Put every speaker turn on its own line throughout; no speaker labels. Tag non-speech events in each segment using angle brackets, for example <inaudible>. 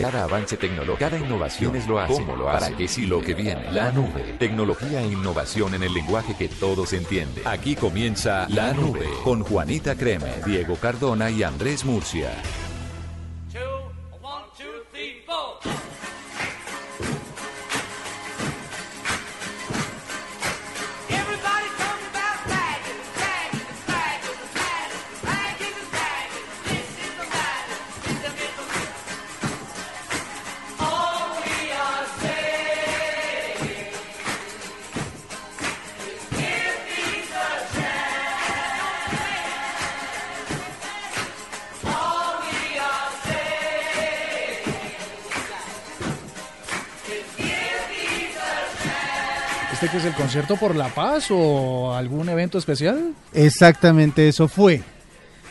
Cada avance tecnológico, cada innovación es lo hace. ¿Cómo lo hace? ¿Para qué sí lo que viene? La nube. Tecnología e innovación en el lenguaje que todos entienden. Aquí comienza La Nube con Juanita Creme, Diego Cardona y Andrés Murcia.
Que es el concierto por la paz o algún evento especial?
Exactamente eso fue.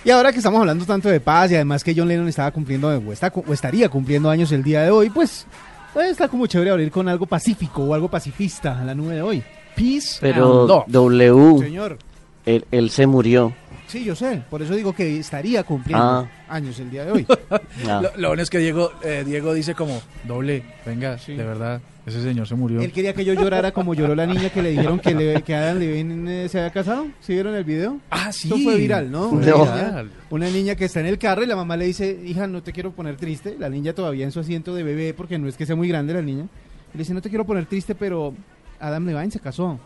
Y ahora que estamos hablando tanto de paz y además que John Lennon estaba cumpliendo o, está- o estaría cumpliendo años el día de hoy, pues, pues está como chévere abrir con algo pacífico o algo pacifista a la nube de hoy. Peace
Pero
and love.
W,
Señor,
él, él se murió.
sí, yo sé, por eso digo que estaría cumpliendo
Ah.
años el día de hoy. <laughs>
Lo, lo bueno es que Diego, eh, Diego dice como, doble, venga, de verdad, ese señor se murió.
Él quería que yo llorara como lloró la niña que le dijeron que, le- <laughs> que Adam Levine eh, se había casado. ¿Sí vieron el video?
Ah, sí.
Eso fue viral, ¿no? Una,
No.
niña, una niña que está en el carro y la mamá le dice, hija, no te quiero poner triste. La niña todavía en su asiento de bebé, porque no es que sea muy grande la niña. Le dice, no te quiero poner triste, pero Adam Levine se casó.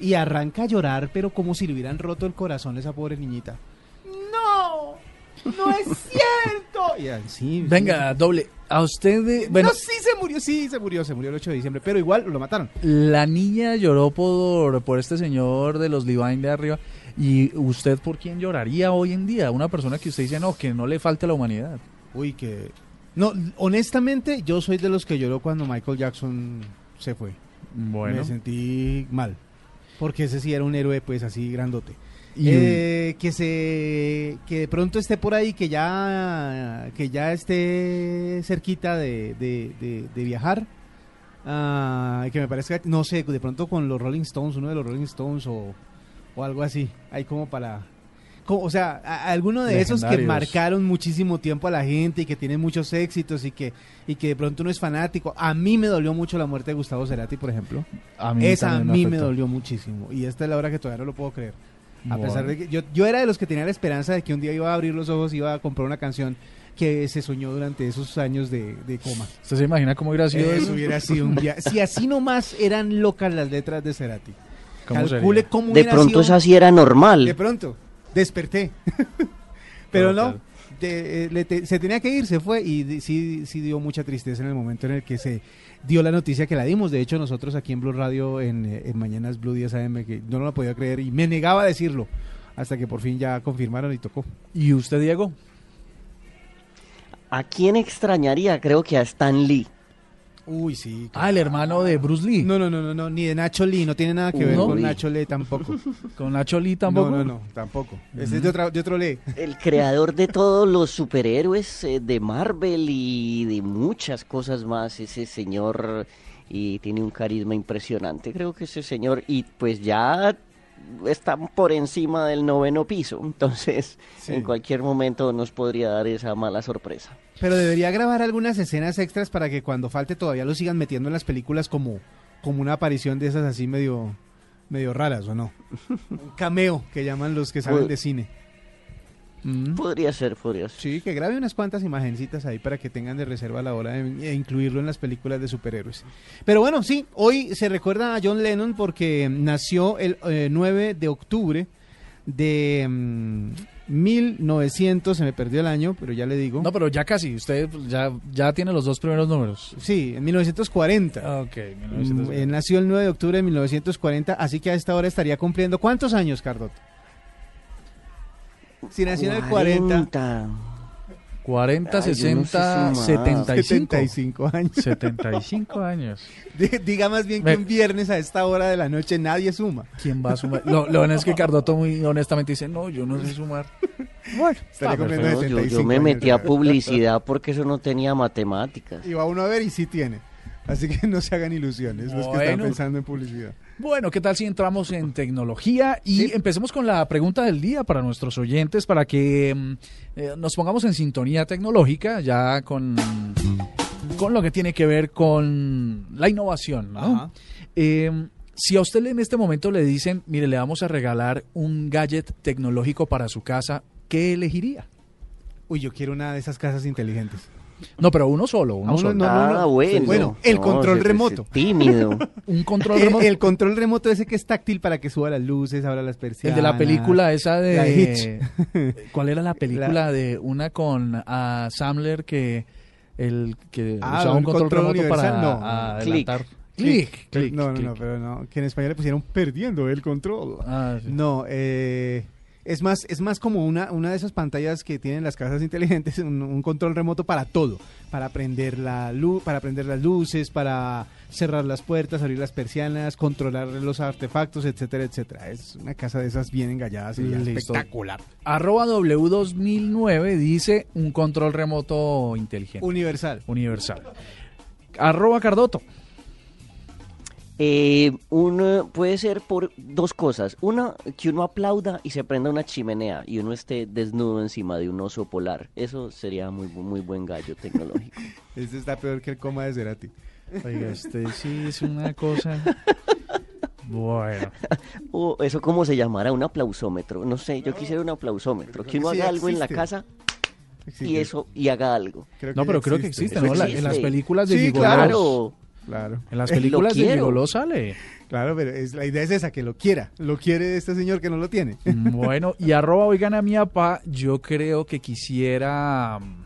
Y arranca a llorar, pero como si le hubieran roto el corazón a esa pobre niñita. ¡No! ¡No es <laughs> cierto! Y así,
Venga, doble, a usted, de- bueno,
no, sí se murió, sí se murió, se murió el 8 de diciembre, pero igual lo mataron.
la niña lloró por, por este señor de los Levine de arriba. ¿Y usted por quién lloraría hoy en día? Una persona que usted dice, no, que no le falte a la humanidad.
Uy, que... No, honestamente, yo soy de los que lloró cuando Michael Jackson se fue.
Bueno.
Me sentí mal. Porque ese sí era un héroe, pues, así grandote.
Y-
Eh, que se que de pronto esté por ahí que ya que ya esté cerquita de, de- de- de viajar y que me parezca no sé de pronto con los Rolling Stones uno de los Rolling Stones o, o algo así hay como para o sea a- a alguno de esos que marcaron muchísimo tiempo a la gente y que tienen muchos éxitos y que y que de pronto uno es fanático a mí me dolió mucho la muerte de Gustavo Cerati por ejemplo
A mí
esa a mí me dolió muchísimo y esta es la hora que todavía no lo puedo creer a pesar de que yo, yo era de los que tenía la esperanza de que un día iba a abrir los ojos y iba a comprar una canción que se soñó durante esos años de, de coma.
¿Usted se imagina cómo hubiera sido
Eso
eso?
hubiera sido un día. Si así nomás eran locas las letras de Cerati.
¿Cómo
Calcule
sería?
cómo
De pronto
sido-
esa sí era normal.
De pronto, desperté. <laughs> Pero no, de- eh, le te- se tenía que ir, se fue y de- sí, sí dio mucha tristeza en el momento en el que se dio la noticia que la dimos. De hecho, nosotros aquí en Blue Radio, en, en Mañanas Blue 10 AM, que no lo podía creer y me negaba a decirlo hasta que por fin ya confirmaron y tocó.
¿Y usted, Diego?
¿A quién extrañaría? Creo que a Stan Lee.
Uy, sí.
Ah, el hermano de Bruce Lee.
No, no, no, no, no, ni de Nacho Lee, no tiene nada que ver
Uy.
con Nacho Lee tampoco. <laughs>
Con Nacho Lee tampoco.
No, no, no, tampoco. Ese es de, otra- de otro Lee.
El creador de todos los superhéroes eh, de Marvel y de muchas cosas más. Ese señor y tiene un carisma impresionante. Creo que ese señor y pues ya está por encima del noveno piso. Entonces
Sí.
en cualquier momento nos podría dar esa mala sorpresa.
Pero debería grabar algunas escenas extras para que cuando falte todavía lo sigan metiendo en las películas como, como una aparición de esas así medio, medio raras, ¿o no? Un cameo que llaman los que saben de cine.
Mm.
Podría ser, podría ser.
Sí, que grabe unas cuantas imagencitas ahí para que tengan de reserva a la hora de, de incluirlo en las películas de superhéroes. Pero bueno, sí, hoy se recuerda a John Lennon porque nació el eh, 9 de octubre de mm, 1900, se me perdió el año, pero ya le digo.
No, pero ya casi. Usted ya, ya tiene los dos primeros números.
Sí, en 1940.
Ok,
Mm,
1900.
eh, nació el 9 de octubre de 1940, así que a esta hora estaría cumpliendo ¿cuántos años, Cardot? Si nació en el 40,
40.
40,
Ay, yo no sé
60,
sumar.
75.
75 años.
75 años. <laughs>
Di- Diga más bien
Me-
que un viernes a esta hora de la noche nadie suma.
¿Quién va a sumar? Lo, lo bueno es que Cardoto muy honestamente dice, no, yo no sé sumar. <laughs> Bueno,
Estaría
está.
No, yo,
75
yo me metí a publicidad porque eso no tenía matemáticas.
Y va uno a ver y sí tiene. Así que <laughs> no se hagan ilusiones los que están pensando en publicidad.
Bueno, ¿qué tal si entramos en tecnología? Y empecemos con la pregunta del día para nuestros oyentes, para que mm, eh, nos pongamos en sintonía tecnológica, ya con, con lo que tiene que ver con la innovación. ¿no? Eh, si a usted en este momento le dicen, mire, le vamos a regalar un gadget tecnológico para su casa, ¿qué elegiría?
Uy, yo quiero una de esas casas inteligentes.
No, pero uno solo, uno
Ah, uno
solo.
no, no,
ah,
no.
bueno.
Bueno, el
No,
control remoto.
Tímido. <laughs>
Un control
El,
remoto.
el control remoto ese que es táctil para que suba las luces, abra las
El
persianas.
de la película esa
La
de...
de <laughs>
¿Cuál era la película de una con ah, Samler que el que
Ah,
usaba un control,
control
remoto para
universal, no.
adelantar?
Clic.
Clic, clic,
no, no,
clic.
no, pero no. Que en español le pusieron perdiendo el control.
Ah, sí.
No, eh, es más, es más como una, una de esas pantallas que tienen las casas <laughs> inteligentes, un, un control remoto para todo, para prender la luz, para prender las luces, para cerrar las puertas, abrir las persianas, controlar los artefactos, etcétera, etcétera. Es una casa de esas bien engalladas y
Listo.
espectacular.
Arroba W2009 dice un control remoto inteligente.
Universal.
universal. Arroba Cardoto.
Eh, uno puede ser por dos cosas. Una, que uno aplauda y se prenda una chimenea y uno esté desnudo encima de un oso polar. Eso sería muy, muy buen gallo tecnológico. <laughs>
Este está peor que el coma de Cerati.
Oiga, este sí es una cosa. Bueno. <laughs>
O eso cómo se llamará, un aplausómetro. No sé, yo quisiera un aplausómetro. Que uno
Sí
haga algo en la casa y eso, y haga algo.
creo
No, pero creo que
existe.
¿no? En las películas de
Sí.
Claro.
Claro.
En las <laughs> películas de. Gigoló sale.
Claro, pero es, la idea es esa, que lo quiera. Lo quiere este señor que no lo tiene. <laughs>
Bueno, y arroba oigan a mi papá, yo creo que quisiera, mm,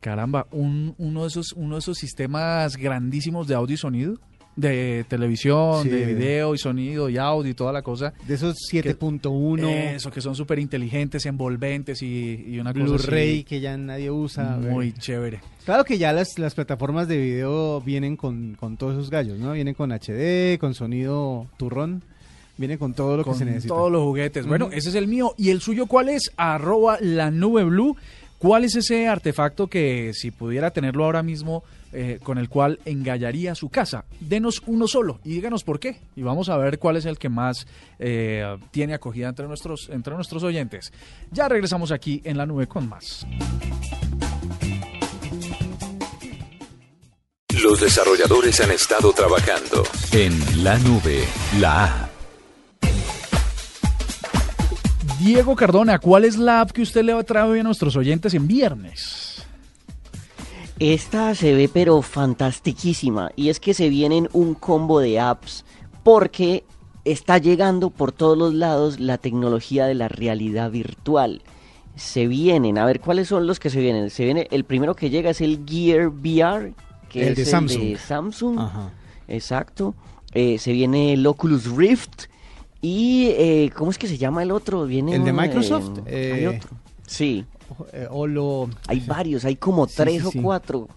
caramba, un, uno, de esos, uno de esos sistemas grandísimos de audio y sonido, de televisión,
Sí.
de video y sonido y audio y toda la cosa.
De esos 7.1,
Eso, que son súper inteligentes, envolventes y, y una cosa
Blu-ray que ya nadie usa.
muy
ve.
chévere.
Claro que ya las, las plataformas de video vienen con, con todos esos gallos, ¿no? Vienen con HD, con sonido turrón. Vienen con todo lo que se necesita.
todos los juguetes. Bueno, ese es el mío. ¿Y el suyo cuál es? Arroba la nube blue. ¿Cuál es ese artefacto que si pudiera tenerlo ahora mismo, eh, con el cual engallaría su casa? Denos uno solo y díganos por qué. Y vamos a ver cuál es el que más eh, tiene acogida entre nuestros, entre nuestros oyentes. Ya regresamos aquí en la nube con más.
Los desarrolladores han estado trabajando en la nube, la app.
Diego Cardona, ¿cuál es la app que usted le trae hoy a nuestros oyentes en viernes?
Esta se ve pero fantastiquísima y es que se vienen un combo de apps porque está llegando por todos los lados la tecnología de la realidad virtual. Se vienen, a ver cuáles son los que se vienen. Se viene el primero que llega es el Gear VR, que
El
es
de
el
Samsung.
de Samsung.
Ajá.
Exacto. Eh, se viene el Oculus Rift y eh, ¿cómo es que se llama el otro? Viene
¿El de
un,
Microsoft?
eh, hay
Eh,
otro. Sí,
Eh, o lo...
hay varios, hay como
Sí,
tres
sí,
o
sí.
cuatro.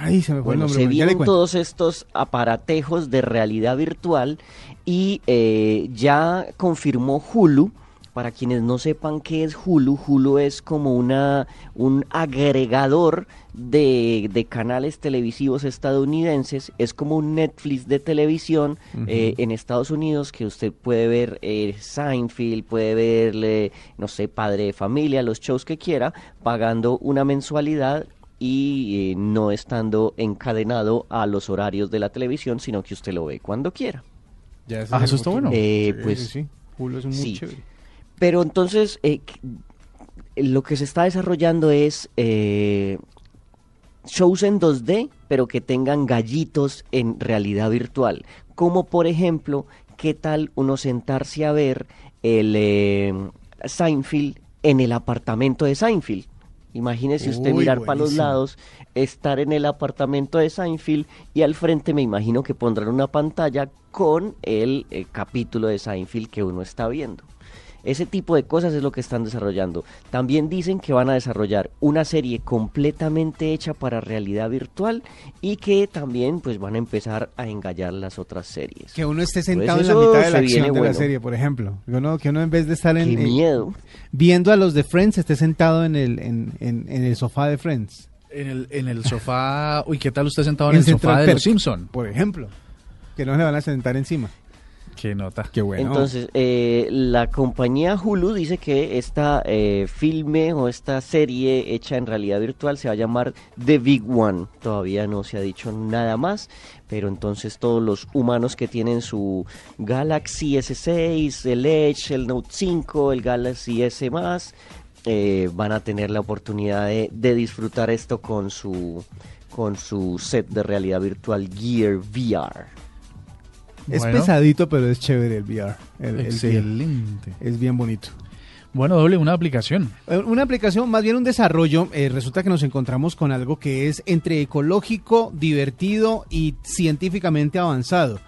Ay, se me fue
Bueno,
el
se
nombre. le
vienen todos estos aparatejos de realidad virtual y eh, ya confirmó Hulu. Para quienes no sepan qué es Hulu, Hulu es como una un agregador de, de canales televisivos estadounidenses. Es como un Netflix de televisión eh, en Estados Unidos que usted puede ver eh, Seinfeld, puede ver, eh, no sé, Padre de Familia, los shows que quiera, pagando una mensualidad y eh, no estando encadenado a los horarios de la televisión, sino que usted lo ve cuando quiera.
Ya ese
Ah,
es
eso está bueno.
Eh,
Sí,
pues,
sí, sí. Hulu es muy
sí.
chévere.
Pero entonces, eh, lo que se está desarrollando es eh, shows en 2D, pero que tengan gallitos en realidad virtual. Como por ejemplo, ¿qué tal uno sentarse a ver el eh, Seinfeld en el apartamento de Seinfeld? Imagínese usted
Uy,
mirar para los lados, estar en el apartamento de Seinfeld y al frente me imagino que pondrán una pantalla con el eh, capítulo de Seinfeld que uno está viendo. Ese tipo de cosas es lo que están desarrollando. También dicen que van a desarrollar una serie completamente hecha para realidad virtual y que también pues van a empezar a engallar las otras series.
Que uno esté
Pues
sentado en la mitad de la acción de la serie, por ejemplo. Que uno, que uno en vez de estar en,
miedo.
viendo a los de Friends, esté sentado en el, en, en- en el sofá de Friends.
En el, en el sofá. Uy, ¿qué tal usted sentado en,
En
el sofá de
Perk,
los Simpson?
Por ejemplo. Que no se van a sentar encima.
Qué nota.
Qué bueno.
Entonces, eh, la compañía Hulu dice que esta eh, filme o esta serie hecha en realidad virtual se va a llamar The Big One. Todavía no se ha dicho nada más, pero entonces todos los humanos que tienen su Galaxy S6, el Edge, el Note 5, el Galaxy S eh, van a tener la oportunidad de, de disfrutar esto con su con su set de realidad virtual Gear VR.
Es pesadito, pero es chévere el VR. El- el Gear.
Excelente.
Es bien bonito.
Bueno, doble, una aplicación.
Eh, Una aplicación, más bien un desarrollo, eh, resulta que nos encontramos con algo que es entre ecológico, divertido y científicamente avanzado.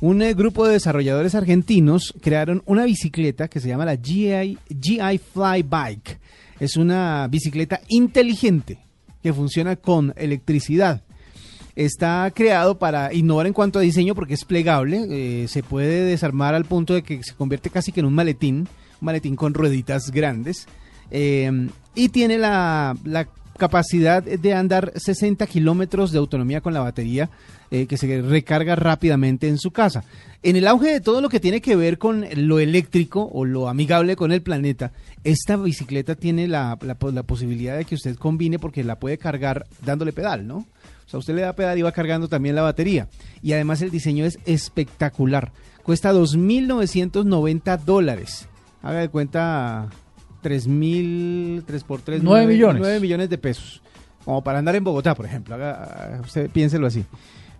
Un eh, grupo de desarrolladores argentinos crearon una bicicleta que se llama la GI, GI Fly Bike. Es una bicicleta inteligente que funciona con electricidad. Está creado para innovar en cuanto a diseño porque es plegable, eh, se puede desarmar al punto de que se convierte casi que en un maletín, un maletín con rueditas grandes, eh, y tiene la, capacidad de andar 60 kilómetros de autonomía con la batería eh, que se recarga rápidamente en su casa. En el auge de todo lo que tiene que ver con lo eléctrico o lo amigable con el planeta, esta bicicleta tiene la, la la posibilidad de que usted combine porque la puede cargar dándole pedal, ¿no? O sea, usted le da pedal y va cargando también la batería. Y además el diseño es espectacular. Cuesta 2.990 dólares. Haga de cuenta 3.000, 3 por 3,
Nueve millones.
9 millones de pesos. Como para andar en Bogotá, por ejemplo. Haga, usted piénselo así.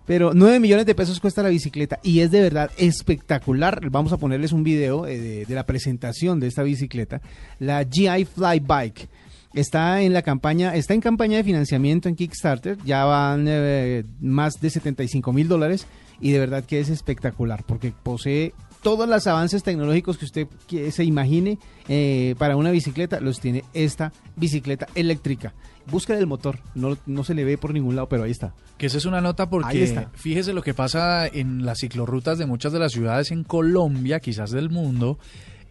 Pero 9 millones de pesos cuesta la bicicleta y es de verdad espectacular. Vamos a ponerles un video eh, de, de la presentación de esta bicicleta. La GI Fly Bike. Está en la campaña, está en campaña de financiamiento en Kickstarter, ya van eh, más de 75 mil dólares y de verdad que es espectacular porque posee todos los avances tecnológicos que usted se imagine eh, para una bicicleta, los tiene esta bicicleta eléctrica. Busca el motor, no, no se le ve por ningún lado, pero ahí está.
Que esa es una nota porque
está.
fíjese lo que pasa en las ciclorrutas de muchas de las ciudades en Colombia, quizás del mundo,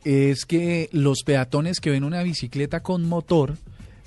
es que los peatones que ven una bicicleta con motor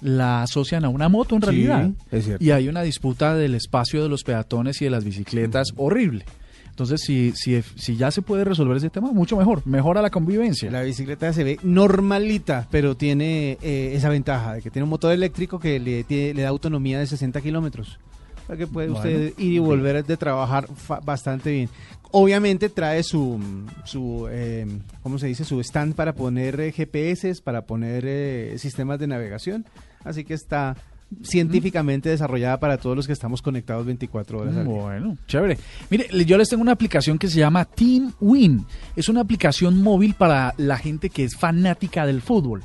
la asocian a una moto en
Sí,
realidad.
es cierto.
Y hay una disputa del espacio de los peatones y de las bicicletas horrible. Entonces, si, si, si ya se puede resolver ese tema, mucho mejor. Mejora la convivencia.
La bicicleta se ve normalita, pero tiene eh, esa ventaja de que tiene un motor eléctrico que le, tiene- le da autonomía de 60 kilómetros. Para que puede
Bueno,
usted ir y volver de trabajar bastante bien. Obviamente trae su, su eh, ¿cómo se dice? Su stand para poner eh, GPS, para poner eh, sistemas de navegación. Así que está científicamente desarrollada para todos los que estamos conectados 24 horas al día.
Bueno, chévere. Mire, yo les tengo una aplicación que se llama Team Win. Es una aplicación móvil para la gente que es fanática del fútbol.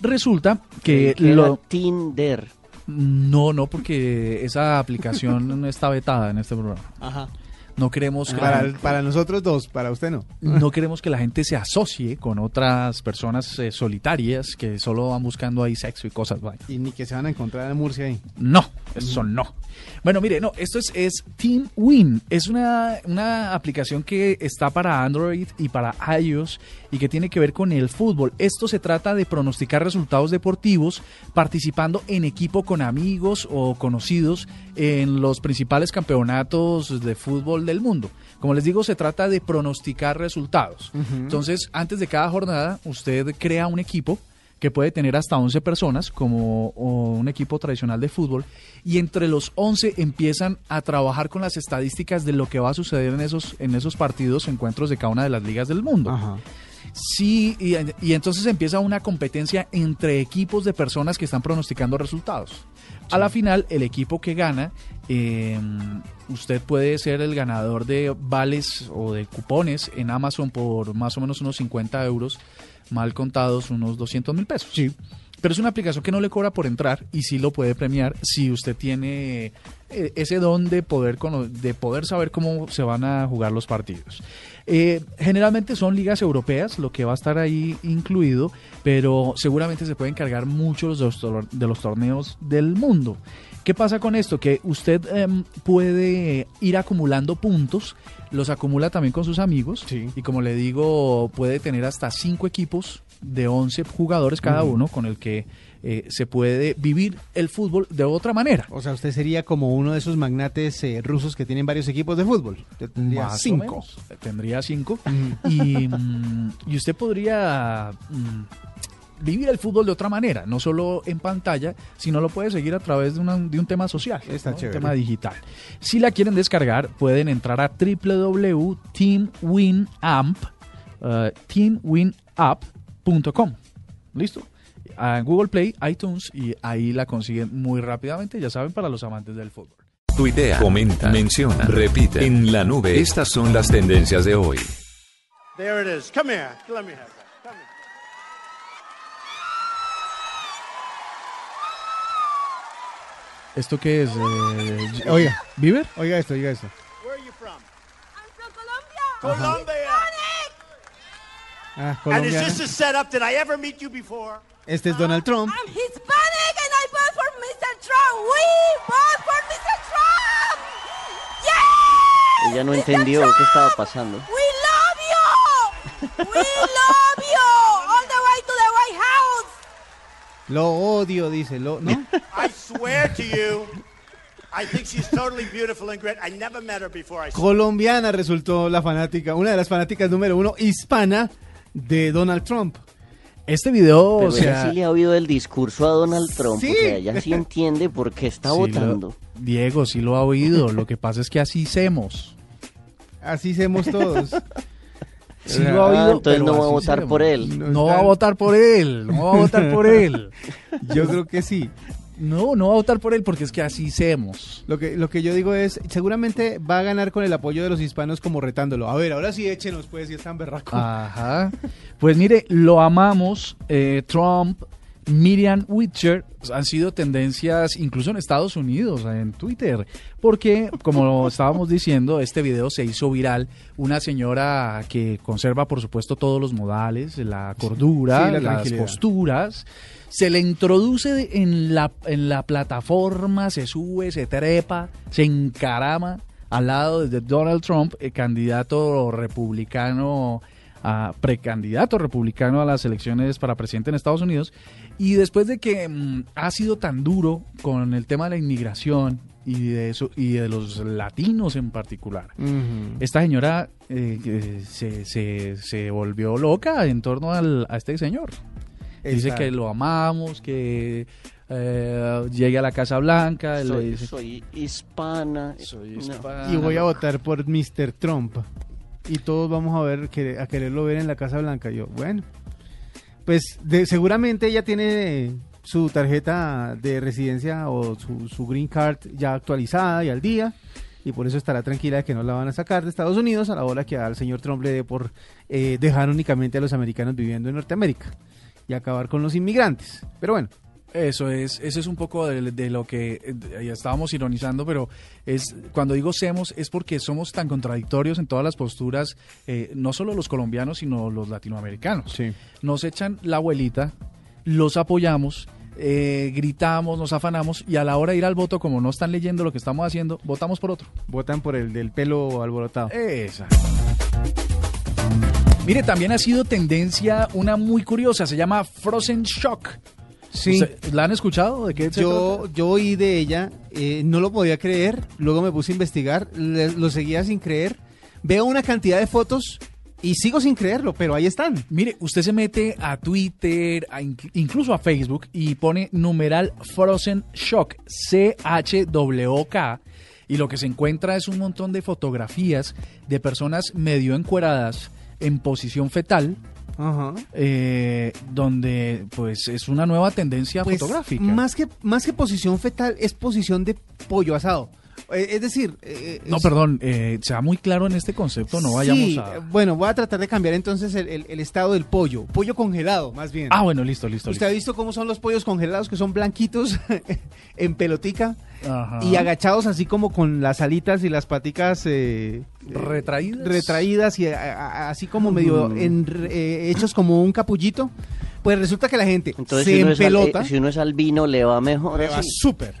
Resulta que
era
lo...
Tinder.
No, no, porque esa aplicación <laughs> no está vetada en este programa.
Ajá.
No queremos que la
Para,
gente-
para nosotros dos, para usted no.
no queremos que la gente se asocie con otras personas eh, solitarias que solo van buscando ahí sexo y cosas. vaya.
Y ni que se van a encontrar en Murcia ahí.
No, eso no. Bueno, mire, no, esto es, es Team Win. Es una, una aplicación que está para Android y para iOS y que tiene que ver con el fútbol. Esto se trata de pronosticar resultados deportivos participando en equipo con amigos o conocidos en los principales campeonatos de fútbol del mundo. Como les digo, se trata de pronosticar resultados. Entonces, antes de cada jornada, usted crea un equipo que puede tener hasta 11 personas, como un equipo tradicional de fútbol, y entre los 11 empiezan a trabajar con las estadísticas de lo que va a suceder en esos, en esos partidos, encuentros de cada una de las ligas del mundo.
Ajá.
Sí, y, y entonces empieza una competencia entre equipos de personas que están pronosticando resultados. A la final, el equipo que gana, eh, usted puede ser el ganador de vales o de cupones en Amazon por más o menos unos 50 euros, mal contados unos 200 mil pesos.
Sí.
pero es una aplicación que no le cobra por entrar y sí lo puede premiar si usted tiene eh, ese don de poder, de poder saber cómo se van a jugar los partidos. Eh, generalmente son ligas europeas, lo que va a estar ahí incluido, pero seguramente se pueden cargar muchos de los torneos del mundo. ¿Qué pasa con esto? Que usted em, puede ir acumulando puntos, los acumula también con sus amigos
Sí.
y como le digo, puede tener hasta cinco equipos de 11 jugadores cada uno con el que eh, se puede vivir el fútbol de otra manera.
O sea, usted sería como uno de esos magnates eh, rusos que tienen varios equipos de fútbol. Tendría
Más
cinco.
Tendría cinco. y, mm, y usted podría mm, vivir el fútbol de otra manera, no solo en pantalla, sino lo puede seguir a través de, una- de un tema social,
Está
¿no? un tema digital. Si la quieren descargar, pueden entrar a www.teamwinamp, uh. ¿Listo? A Google Play, iTunes y ahí la consiguen muy rápidamente, ya saben, para los amantes del fútbol.
Tuitea, comenta, menciona, repite. En la nube, estas son las tendencias de hoy.
There it is. Come here. Let me have that. Come here.
¿Esto qué es? Eh,
Oiga.
¿Bieber?
Oiga esto, oiga esto.
Where are you from?
I'm from Colombia.
Colombia.
Ah,
And is
Colombia.
this a setup? Did I ever meet you before?
Este es Donald Trump.
I'm Hispanic and I vote for Mr. Trump. We vote for Mr. Trump. Yeah.
Ella no entendió qué estaba pasando.
We love you. We love <laughs> you. All the way to the White House.
Lo odio, dice. Lo, ¿No? <laughs>
I swear to you, I think she's totally beautiful and great. I never met her before. I
Colombiana resultó la fanática, una de las fanáticas número uno hispana de Donald Trump.
Este video,
Pero
o sea,
ella sí le ha oído el discurso a Donald Trump.
Sí.
O sea, sí entiende por qué está
sí lo-
votando.
Diego, sí lo ha oído. Lo que pasa es que así hacemos.
Así hacemos todos. <laughs>
Sí lo ha.
Ah, entonces
pero
no va a votar por él.
No
No va a votar por él. No va a votar por él. <laughs>
Yo creo que sí.
No, no va a votar por él porque es que así hacemos.
Lo que, lo que yo digo es, seguramente va a ganar con el apoyo de los hispanos como retándolo. A ver, ahora sí échenos pues si es tan berraco.
Ajá. Pues mire, lo amamos. eh, Trump, Miriam Witcher han sido tendencias incluso en Estados Unidos, en Twitter. Porque, como <laughs> estábamos diciendo, este video se hizo viral. Una señora que conserva, por supuesto, todos los modales, la cordura,
Sí, la
las posturas. Se le introduce en la, en la plataforma, se sube, se trepa, se encarama al lado de Donald Trump, el candidato republicano, a, precandidato republicano a las elecciones para presidente en Estados Unidos. Y después de que mm, ha sido tan duro con el tema de la inmigración y de eso y de los latinos en particular, esta señora eh, se, se, se volvió loca en torno al- a este señor. Dice que lo amamos, que eh, llegue a la Casa Blanca, le
Soy,
dice,
soy hispana.
"Soy
No.
hispana".
Y voy a votar por Mr. Trump. Y todos vamos a ver quererlo ver en la Casa Blanca. Yo, bueno, pues de- seguramente ella tiene su tarjeta de residencia o su, su green card ya actualizada y al día. Y por eso estará tranquila de que no la van a sacar de Estados Unidos a la hora que al señor Trump le dé por eh, dejar únicamente a los americanos viviendo en Norteamérica y acabar con los inmigrantes. Pero bueno,
Eso es, eso es un poco de, de lo que eh, ya estábamos ironizando, pero es cuando digo semos es porque somos tan contradictorios en todas las posturas, eh, no solo los colombianos, sino los latinoamericanos. Nos echan la abuelita, los apoyamos, eh, gritamos, nos afanamos y a la hora de ir al voto, como no están leyendo lo que estamos haciendo, votamos por otro.
votan por el del pelo alborotado.
Esa. Mire, también ha sido tendencia una muy curiosa, se llama Frozen Shock.
Sí.
¿Usted- ¿La han escuchado? ¿De qué
Yo, yo oí de ella, eh, no lo podía creer, luego me puse a investigar, le- lo seguía sin creer, veo una cantidad de fotos y sigo sin creerlo, pero ahí están.
Mire, usted se mete a Twitter, a inc- incluso a Facebook y pone numeral Frozen Shock, C-H-W-K, y lo que se encuentra es un montón de fotografías de personas medio encueradas en posición fetal,
Ajá.
eh, donde pues es una nueva tendencia
Pues,
fotográfica.
Más que, más que posición fetal, es posición de pollo asado. Eh, es decir... eh,
No,
es-
perdón, eh, sea muy claro en este concepto, no vayamos
Sí,
a...
Bueno, voy a tratar de cambiar entonces el, el- el estado del pollo. Pollo congelado, más bien.
Ah, bueno, listo, listo.
¿Usted ha visto cómo son los pollos congelados que son blanquitos <laughs> en pelotica
listo. Ajá.
y agachados así como con las alitas y las paticas eh,
¿Retraídas?
retraídas y a- a- así como medio
Mm.
en- eh, hechos como un capullito? Pues resulta que la gente
Entonces,
se
si uno, es al-
empelota.
eh, si uno es albino, le va mejor.
le va súper.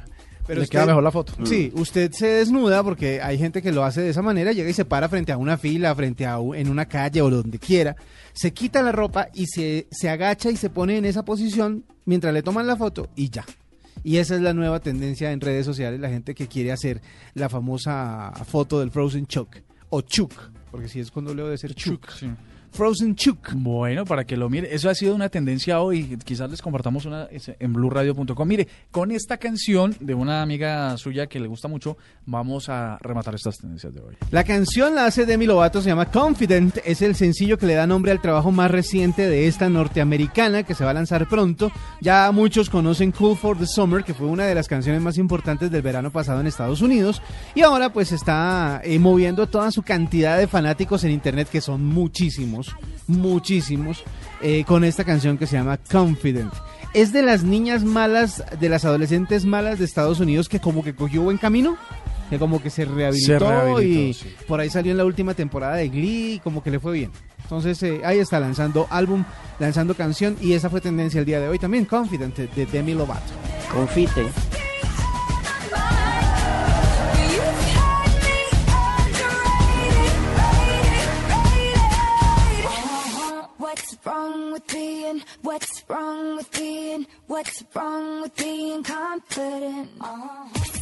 Pero
Le
usted-
queda mejor la foto.
Sí, usted se desnuda porque hay gente que lo hace de esa manera, llega y se para frente a una fila, frente a u- en una calle o donde quiera, se quita la ropa y se, se agacha y se pone en esa posición mientras le toman la foto y ya. Y esa es la nueva tendencia en redes sociales, la gente que quiere hacer la famosa foto del Frozen Chuck o Chuck, porque si es cuando leo de ser Chuck.
Sí.
Frozen Chuck.
Bueno, para que lo mire, eso ha sido una tendencia hoy, quizás les compartamos una en blueradio.com. Mire, con esta canción de una amiga suya que le gusta mucho, vamos a rematar estas tendencias de hoy.
La canción la hace Demi Lovato, se llama Confident, es el sencillo que le da nombre al trabajo más reciente de esta norteamericana que se va a lanzar pronto. Ya muchos conocen Cool for the Summer, que fue una de las canciones más importantes del verano pasado en Estados Unidos, y ahora pues está eh, moviendo toda su cantidad de fanáticos en internet, que son muchísimos, muchísimos, eh, con esta canción que se llama Confident. Es de las niñas malas, de las adolescentes malas de Estados Unidos que como que cogió buen camino, que como que se rehabilitó,
Se rehabilitó,
y
sí.
por ahí salió en la última temporada de Glee y como que le fue bien. Entonces eh, ahí está lanzando álbum, lanzando canción y esa fue tendencia el día de hoy también, Confident de Demi Lovato.
Confite.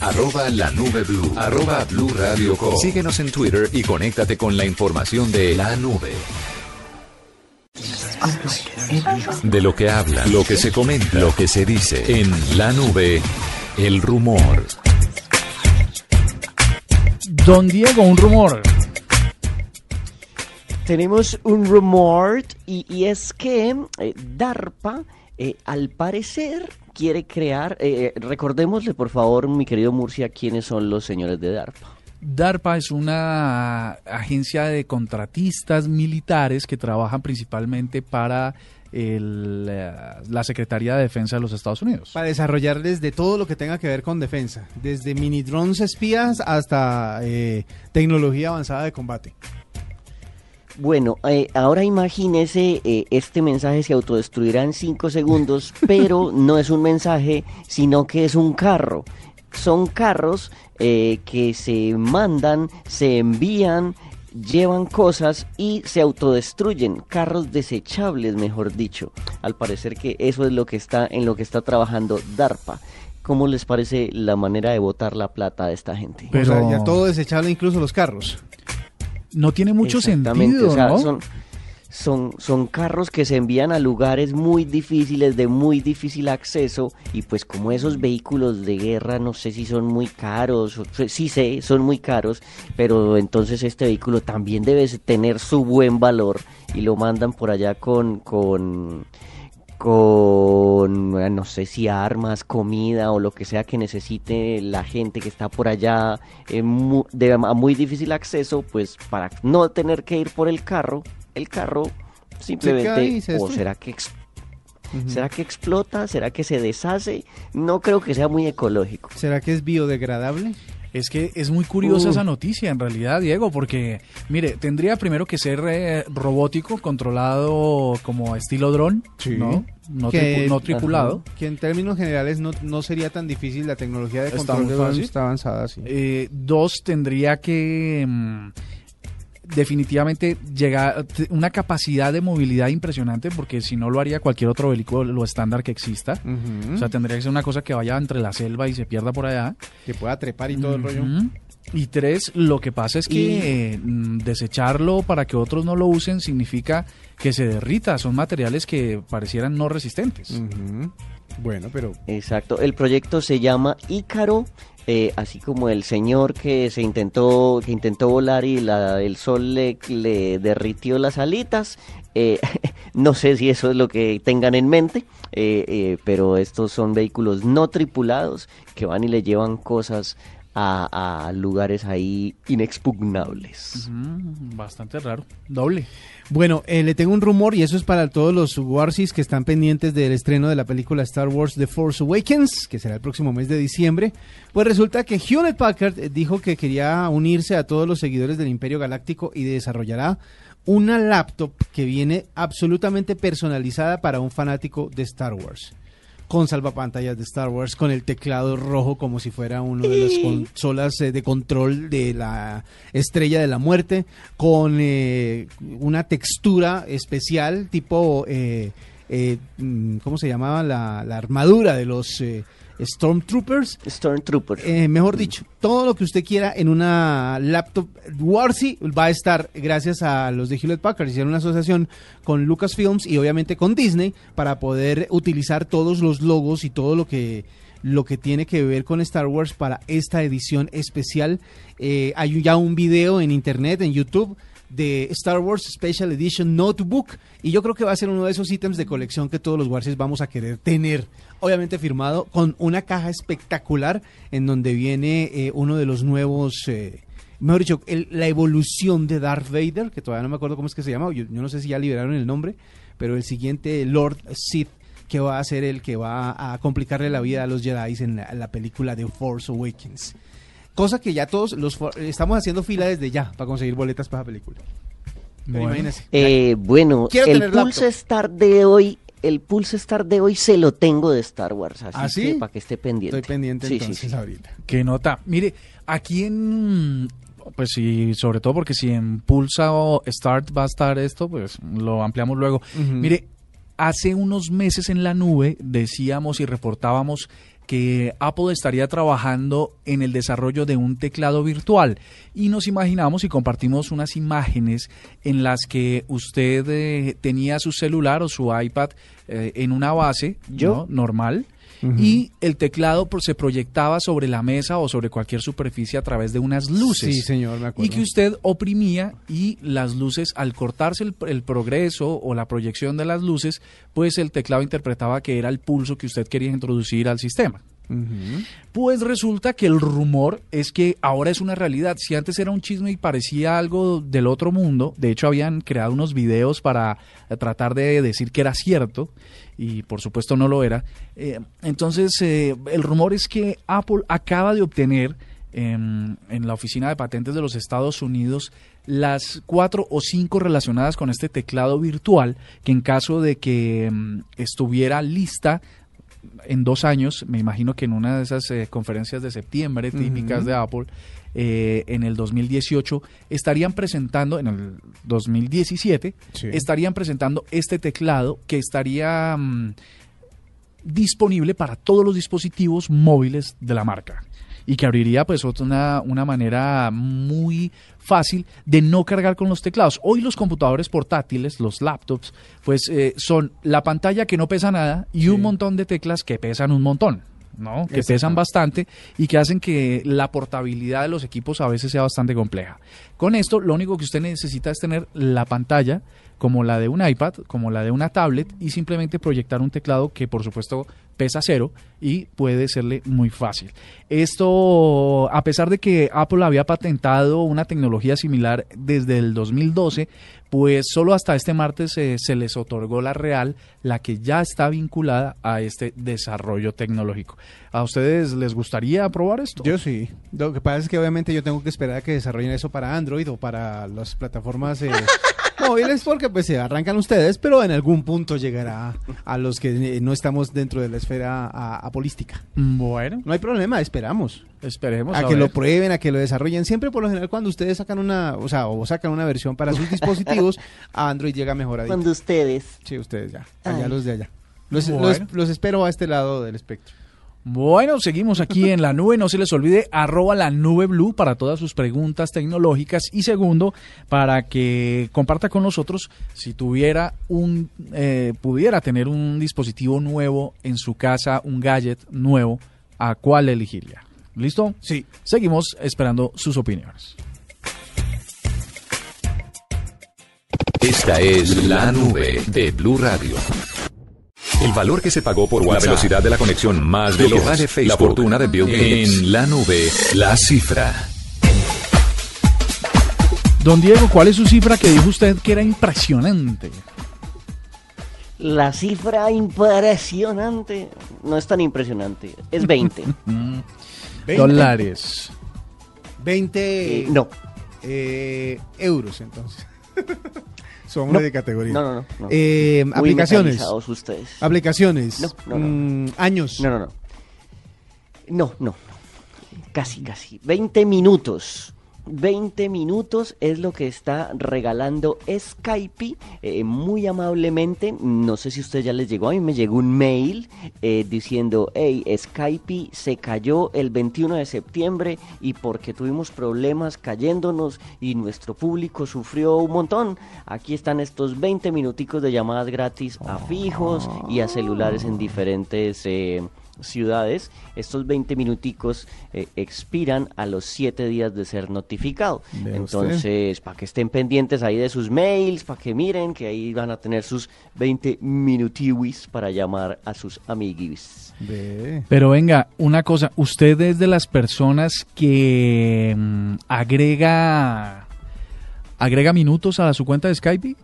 Arroba la nube blue. Arroba blue radio com. Síguenos en Twitter y conéctate con la información de la nube. De lo que habla, lo que se comenta, lo que se dice en la nube, el rumor.
Don Diego, un rumor.
Tenemos un rumor y, y es que eh, DARPA, eh, al parecer, quiere crear. eh, recordémosle, por favor, mi querido Murcia, quiénes son los señores de DARPA.
DARPA es una agencia de contratistas militares que trabajan principalmente para el, eh, la Secretaría de Defensa de los Estados Unidos.
Para desarrollarles de todo lo que tenga que ver con defensa, desde mini drones espías hasta eh, tecnología avanzada de combate.
Bueno, eh, ahora imagínese, eh, este mensaje se autodestruirá en 5 segundos, <laughs> pero no es un mensaje, sino que es un carro. Son carros eh, que se mandan, se envían, llevan cosas y se autodestruyen. Carros desechables, mejor dicho. Al parecer que eso es lo que está en lo que está trabajando DARPA. ¿Cómo les parece la manera de botar la plata de esta gente?
Pero-
O sea, ya todo desechable, incluso los carros.
No tiene mucho sentido,
o sea,
¿no?
son, son, son carros que se envían a lugares muy difíciles, de muy difícil acceso, y pues como esos vehículos de guerra, no sé si son muy caros, o- sí sé, son muy caros, pero entonces este vehículo también debe tener su buen valor, y lo mandan por allá con... con con, no sé si armas, comida o lo que sea que necesite la gente que está por allá eh, mu- de a muy difícil acceso, pues para no tener que ir por el carro, el carro simplemente,
se
o será que, será que explota, será que se deshace, no creo que sea muy ecológico.
¿Será que es biodegradable?
Es que es muy curiosa
Uh.
esa noticia en realidad, Diego, porque, mire, tendría primero que ser eh, robótico, controlado como estilo dron,
Sí.
¿no? No,
Que-
tripu- no tripulado.
Que en términos generales no, no sería tan difícil la tecnología de
Está
control
muy
de está avanzada, sí.
Eh, dos, tendría que mm, definitivamente llegar t- una capacidad de movilidad impresionante, porque si no lo haría cualquier otro vehículo lo estándar que exista. O sea, tendría que ser una cosa que vaya entre la selva y se pierda por allá.
que pueda trepar y todo el rollo.
Y tres, lo que pasa es que eh, mm, desecharlo para que otros no lo usen significa que se derrita. Son materiales que parecieran no resistentes.
Bueno, pero
Exacto, el proyecto se llama Ícaro, eh, así como el señor que se intentó, que intentó volar y la, el sol le, le derritió las alitas. eh, <laughs> No sé si eso es lo que tengan en mente, eh, eh, pero estos son vehículos no tripulados que van y le llevan cosas a, a lugares ahí inexpugnables.
Mm, bastante raro. Doble.
Bueno, eh, le tengo un rumor y eso es para todos los Warsis que están pendientes del estreno de la película Star Wars The Force Awakens, que será el próximo mes de diciembre. Pues resulta que Hewlett Packard dijo que quería unirse a todos los seguidores del Imperio Galáctico y desarrollará una laptop que viene absolutamente personalizada para un fanático de Star Wars. Con salvapantallas de Star Wars, con el teclado rojo como si fuera uno de las consolas eh, de control de la Estrella de la Muerte, con eh, una textura especial tipo, eh, eh, mm, ¿cómo se llamaba? La, la armadura de los Stormtroopers.
Stormtrooper.
Eh, mejor dicho, todo lo que usted quiera en una laptop Warsy va a estar gracias a los de Hewlett Packard. Hicieron una asociación con Lucasfilms y obviamente con Disney para poder utilizar todos los logos y todo lo que lo que tiene que ver con Star Wars para esta edición especial. Eh, hay ya un video en internet, en YouTube, de Star Wars Special Edition Notebook y yo creo que va a ser uno de esos ítems de colección que todos los Warsis vamos a querer tener. Obviamente firmado con una caja espectacular en donde viene eh, uno de los nuevos, eh, mejor dicho, la evolución de Darth Vader, que todavía no me acuerdo cómo es que se llama, yo, yo no sé si ya liberaron el nombre, pero el siguiente Lord Sith que va a ser el que va a complicarle la vida a los Jedi en la, película de Force Awakens. Cosa que ya todos los estamos haciendo fila desde ya para conseguir boletas para la película.
Bueno.
imagínense.
Eh, bueno, el Pulse. Star de hoy, el Pulse Star de hoy se lo tengo de Star Wars, así
¿Ah, sí?
que para que esté pendiente.
Estoy pendiente
Sí,
entonces
sí.
ahorita.
Qué nota. Mire, aquí en. Pues sí, sobre todo porque si en Pulsa o Start va a estar esto, pues lo ampliamos luego. Mire, hace unos meses en la nube decíamos y reportábamos que Apple estaría trabajando en el desarrollo de un teclado virtual y nos imaginamos y compartimos unas imágenes en las que usted eh, tenía su celular o su iPad eh, en una base
¿Yo?
¿no? normal Y el teclado pues, se proyectaba sobre la mesa o sobre cualquier superficie a través de unas luces.
Sí, señor, me acuerdo.
Y que usted oprimía y las luces, al cortarse el, el progreso o la proyección de las luces, pues el teclado interpretaba que era el pulso que usted quería introducir al sistema. Pues resulta que el rumor es que ahora es una realidad. Si antes era un chisme y parecía algo del otro mundo, de hecho habían creado unos videos para eh, tratar de decir que era cierto y por supuesto no lo era. Eh, entonces eh, el rumor es que Apple acaba de obtener en, en la oficina de patentes de los Estados Unidos las cuatro o cinco relacionadas con este teclado virtual que en caso de que mm, estuviera lista en dos años, me imagino que en una de esas eh, conferencias de septiembre típicas de Apple, eh, en el 2018, estarían presentando, en el 2017,
Sí.
estarían presentando este teclado que estaría mm, disponible para todos los dispositivos móviles de la marca y que abriría pues otra- una, una manera muy fácil de no cargar con los teclados. Hoy los computadores portátiles, los laptops, pues eh, son la pantalla que no pesa nada y un montón de teclas que pesan un montón. ¿no? que pesan bastante y que hacen que la portabilidad de los equipos a veces sea bastante compleja. Con esto, lo único que usted necesita es tener la pantalla como la de un iPad, como la de una tablet y simplemente proyectar un teclado que por supuesto pesa cero y puede serle muy fácil. Esto, a pesar de que Apple había patentado una tecnología similar desde el 2012, pues solo hasta este martes eh, se les otorgó la real, la que ya está vinculada a este desarrollo tecnológico. ¿A ustedes les gustaría probar esto?
Yo sí. Lo que pasa es que obviamente yo tengo que esperar a que desarrollen eso para Android o para las plataformas eh, <laughs> móviles porque pues se arrancan ustedes, pero en algún punto llegará a los que eh, no estamos dentro de la esfera apolística.
Bueno,
No hay problema, esperamos.
esperemos.
A
a
que lo prueben, a que lo desarrollen. Siempre por lo general cuando ustedes sacan una, o sea, o sacan una versión para sus <laughs> dispositivos, a Android llega mejoradito.
Cuando ustedes...
Sí, ustedes ya. Allá los de allá. Los,
Bueno.
los- los espero a este lado del espectro.
Bueno, seguimos aquí en la nube. No se les olvide arroba la nube blue para todas sus preguntas tecnológicas. Y segundo, para que comparta con nosotros si tuviera un, eh, pudiera tener un dispositivo nuevo en su casa, un gadget nuevo, ¿a cuál elegiría? ¿Listo?
Sí.
Seguimos esperando sus opiniones.
Esta es la nube de Blue Radio. El valor que se pagó por la velocidad de la conexión más de lo vale Facebook, la fortuna de Bill Gates. En la nube, la cifra.
Don Diego, ¿cuál es su cifra que dijo usted que era impresionante?
La cifra impresionante no es tan impresionante, es 20.
20. <laughs>
Dólares.
20
Eh, no.
eh, euros, entonces. <laughs> Somos de categoría.
No, no, no, no.
Eh,
Muy
aplicaciones.
ustedes.
Aplicaciones.
No, no, no.
Mm, años.
No, no, no. No, no. Casi, casi. 20 minutos. 20 minutos es lo que está regalando Skype eh, muy amablemente. No sé si usted ya les llegó. A mí me llegó un mail eh, diciendo, hey, Skype se cayó el 21 de septiembre y porque tuvimos problemas cayéndonos y nuestro público sufrió un montón. Aquí están estos 20 minuticos de llamadas gratis a fijos y a celulares en diferentes... eh, ciudades, estos 20 minuticos eh, expiran a los 7 días de ser notificado. Entonces, para que estén pendientes ahí de sus mails, para que miren que ahí van a tener sus 20 minutiwis para llamar a sus amiguis.
Ve.
Pero venga, una cosa, ¿usted es de las personas que mm, agrega agrega minutos a su cuenta de Skype?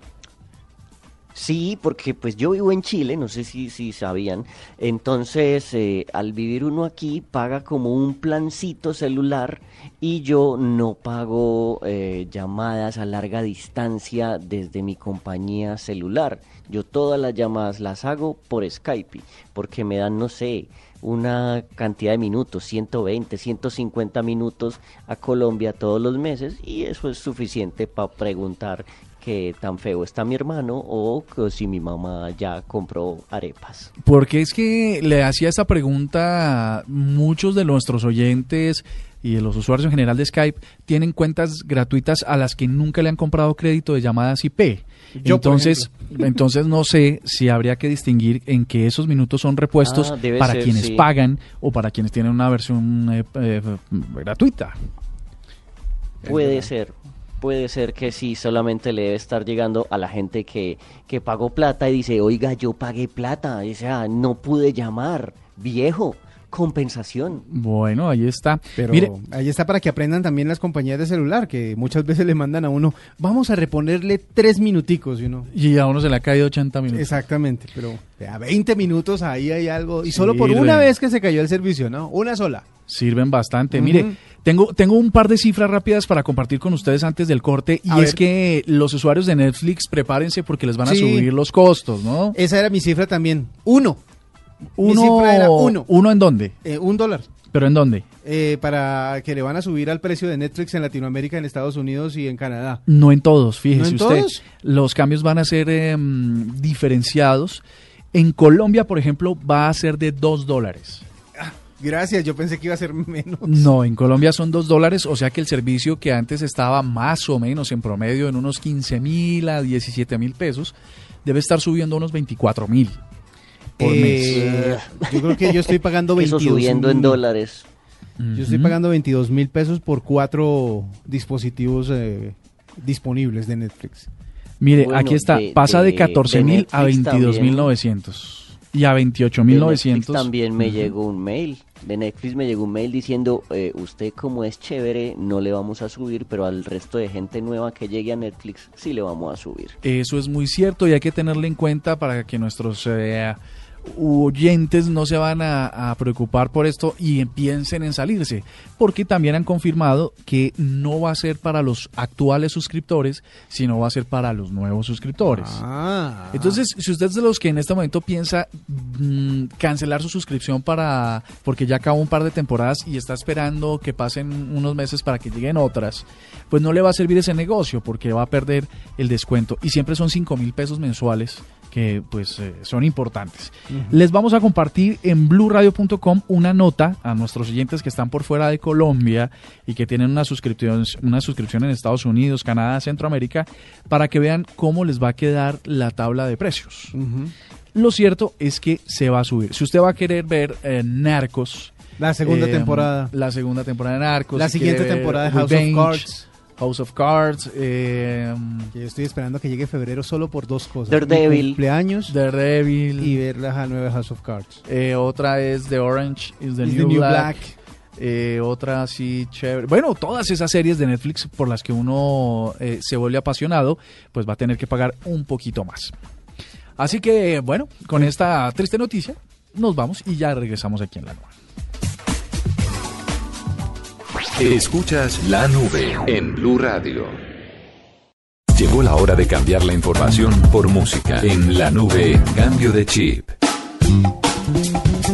Sí, porque pues yo vivo en Chile, no sé si, si sabían, entonces eh, al vivir uno aquí paga como un plancito celular y yo no pago eh, llamadas a larga distancia desde mi compañía celular. Yo todas las llamadas las hago por Skype, porque me dan, no sé, una cantidad de minutos, 120, 150 minutos a Colombia todos los meses y eso es suficiente para preguntar que tan feo está mi hermano o que si mi mamá ya compró arepas.
Porque es que le hacía esta pregunta a muchos de nuestros oyentes y de los usuarios en general de Skype tienen cuentas gratuitas a las que nunca le han comprado crédito de llamadas IP.
Yo,
entonces, <laughs> entonces no sé si habría que distinguir en que esos minutos son repuestos
Ah,
para
ser,
quienes
sí.
pagan o para quienes tienen una versión eh, eh, gratuita.
Puede ser, puede ser que sí, solamente le debe estar llegando a la gente que, que pagó plata y dice, oiga, yo pagué plata, o sea, no pude llamar, viejo, compensación.
Bueno, ahí está.
Pero
Mire,
ahí está para que aprendan también las compañías de celular, que muchas veces le mandan a uno, vamos a reponerle tres minuticos, y uno,
y a uno se le ha caído 80 minutos.
exactamente, pero a 20 minutos ahí hay algo, y solo por una vez que se cayó el servicio, ¿no? Una sola.
Sirven bastante. Mire, tengo, tengo un par de cifras rápidas para compartir con ustedes antes del corte. Y
A
es
ver.
que los usuarios de Netflix prepárense porque les van a
Sí.
subir los costos, ¿no?
Esa era mi cifra también. Uno. Mi
Uno,
cifra era uno.
¿Uno en dónde?
Eh, un dólar.
¿Pero en dónde?
Eh, para que le van a subir al precio de Netflix en Latinoamérica, en Estados Unidos y en Canadá.
No en todos, fíjese
¿No en
usted.
todos?
Los cambios van a ser em, diferenciados. En Colombia, por ejemplo, va a ser de 2 dólares.
Gracias, yo pensé que iba a ser menos.
No, en Colombia son 2 dólares, o sea que el servicio que antes estaba más o menos en promedio en unos 15 mil a 17 mil pesos, debe estar subiendo a unos 24 mil por
Eh, Yo creo que yo estoy pagando
Eso
22
subiendo en dólares.
mes.
Yo estoy pagando 22 mil pesos por cuatro dispositivos eh, disponibles de Netflix.
Mire,
Bueno,
aquí está,
de-
pasa de
de-
14
de
mil a
Netflix
22 mil 900 y a 28 mil
De Netflix
900.
también me llegó un mail. De Netflix me llegó un mail diciendo, eh, usted como es chévere, no le vamos a subir, pero al resto de gente nueva que llegue a Netflix sí le vamos a subir.
Eso es muy cierto y hay que tenerlo en cuenta para que nuestros eh, oyentes no se van a, a preocupar por esto y piensen en salirse, porque también han confirmado que no va a ser para los actuales suscriptores, sino va a ser para los nuevos suscriptores.
Ah.
Entonces, si usted es de los que en este momento piensa mm, cancelar su suscripción para porque ya acabó un par de temporadas y está esperando que pasen unos meses para que lleguen otras, pues no le va a servir ese negocio porque va a perder el descuento y siempre son 5 mil pesos mensuales que pues eh, son importantes. Les vamos a compartir en bluradio.com una nota a nuestros oyentes que están por fuera de Colombia y que tienen una suscripción, una suscripción en Estados Unidos, Canadá, Centroamérica, para que vean cómo les va a quedar la tabla de precios. Lo cierto es que se va a subir. Si usted va a querer ver eh, Narcos,
La segunda
eh,
temporada.
la segunda temporada de Narcos,
La
si
siguiente temporada de House
Revenge,
of Cards.
House of Cards, eh,
yo estoy esperando que llegue febrero solo por dos cosas.
Daredevil.
Mi cumpleaños
Daredevil.
y ver la nueva House of Cards.
eh, otra es The Orange is the,
Is
New,
the New
Black.
Black.
Eh, otra así chévere. Bueno, todas esas series de Netflix por las que uno eh, se vuelve apasionado, pues va a tener que pagar un poquito más. Así que, bueno, con esta triste noticia, nos vamos y ya regresamos aquí en la nueva.
Escuchas la nube en Blue Radio. Llegó la hora de cambiar la información por música. En la nube, cambio de chip.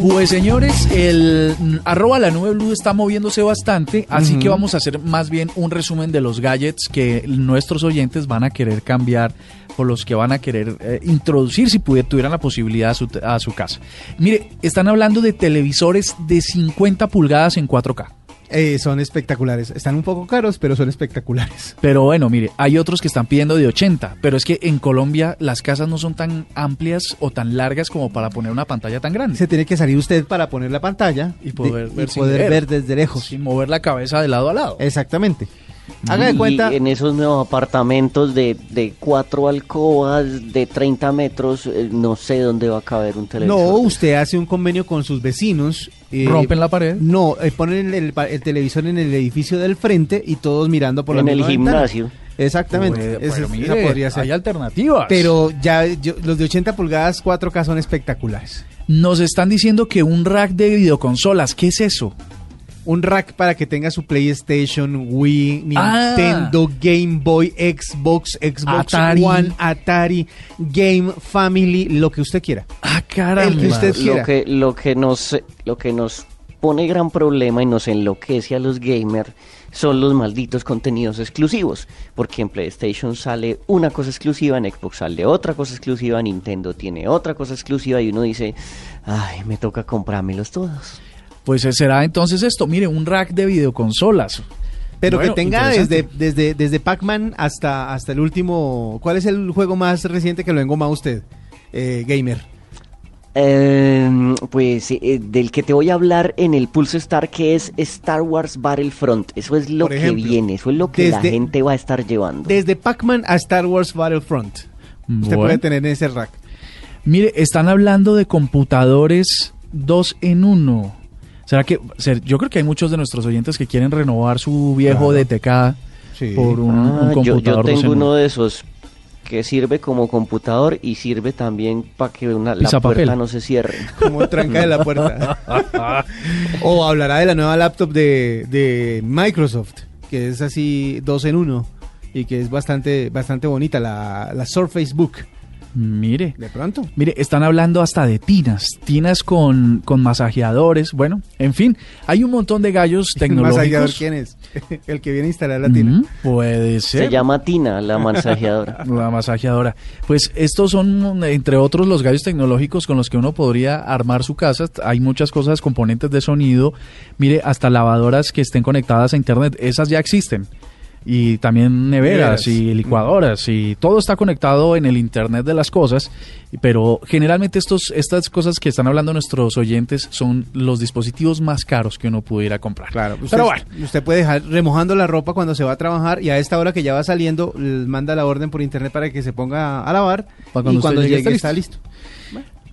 Pues señores, el arroba la nube blue está moviéndose bastante, así que vamos a hacer más bien un resumen de los gadgets que nuestros oyentes van a querer cambiar o los que van a querer eh, introducir si pudiera, tuvieran la posibilidad a su, a su casa. Mire, están hablando de televisores de 50 pulgadas en 4K.
Eh, son espectaculares. Están un poco caros, pero son espectaculares.
Pero bueno, mire, hay otros que están pidiendo de 80, pero es que en Colombia las casas no son tan amplias o tan largas como para poner una pantalla tan grande.
Se tiene que salir usted para poner la pantalla
Y poder
de-
ver
y
sin
poder
ver.
ver desde lejos.
Sin mover la cabeza de lado a lado.
Exactamente. Haga de cuenta.
en esos nuevos apartamentos de, de cuatro alcobas de 30 metros, eh, no sé dónde va a caber un televisor.
No, usted hace un convenio con sus vecinos. eh,
Rompen la pared.
No, eh, ponen el, el pa- el televisor en el edificio del frente y todos mirando por la
en el
misma ventana.
gimnasio.
Exactamente. Esa
mire,
podría ser.
hay alternativas.
Pero ya yo- los de 80 pulgadas 4K son espectaculares.
Nos están diciendo que un rack de videoconsolas, ¿qué es eso?
Un rack para que tenga su PlayStation, Wii,
Ah.
Nintendo, Game Boy, Xbox, Xbox
Atari.
One, Atari, Game Family, lo que usted quiera.
Ah, caramba.
El que usted- quiera.
Lo que, lo, que nos, lo que nos pone gran problema y nos enloquece a los gamers son los malditos contenidos exclusivos. Porque en PlayStation sale una cosa exclusiva, en Xbox sale otra cosa exclusiva, Nintendo tiene otra cosa exclusiva y uno dice, ay, me toca comprármelos todos.
Pues eh, será entonces esto, mire, un rack de videoconsolas.
Pero
Bueno,
que tenga desde, desde, desde Pac-Man hasta, hasta el último. ¿Cuál es el juego más reciente que lo engoma a usted, eh, gamer?
Eh, pues eh, del que te voy a hablar en el Pulse Star, que es Star Wars Battlefront. Eso es lo que viene, eso es lo que la gente va a estar llevando.
Desde Pac-Man a Star Wars Battlefront. Usted
Bueno.
puede tener ese rack.
Mire, están hablando de computadores dos en uno. ¿Será que ser- yo creo que hay muchos de nuestros oyentes que quieren renovar su viejo
Claro.
DTK
Sí.
por un, un
Ah, yo, yo
computador
tengo
uno?
de esos que sirve como computador y sirve también para que una, la puerta no se cierre. <laughs>
Como tranca de la puerta. <laughs> o hablará de la nueva laptop de, de Microsoft, que es así dos en uno y que es bastante, bastante bonita, la, la Surface Book.
Mire.
De pronto.
Mire, están hablando hasta de tinas, tinas con, con masajeadores, bueno, en fin, hay un montón de gallos <laughs>
Masajeador,
tecnológicos.
¿quién es? <laughs> El que viene a instalar la tina.
Mm, puede ser.
Se llama Tina, la masajeadora. <laughs>
La masajeadora. Pues estos son, entre otros, los gallos tecnológicos con los que uno podría armar su casa. Hay muchas cosas, componentes de sonido. Mire, hasta lavadoras que estén conectadas a Internet. Esas ya existen. Y también neveras y licuadoras y todo está conectado en el Internet de las cosas. Pero generalmente estos, estas cosas que están hablando nuestros oyentes son los dispositivos más caros que uno pudiera comprar.
Claro, usted,
Pero bueno.
usted puede dejar remojando la ropa cuando se va a trabajar y a esta hora que ya va saliendo, manda la orden por internet para que se ponga a lavar
Para cuando
y cuando
llegue
llegue
está
está listo.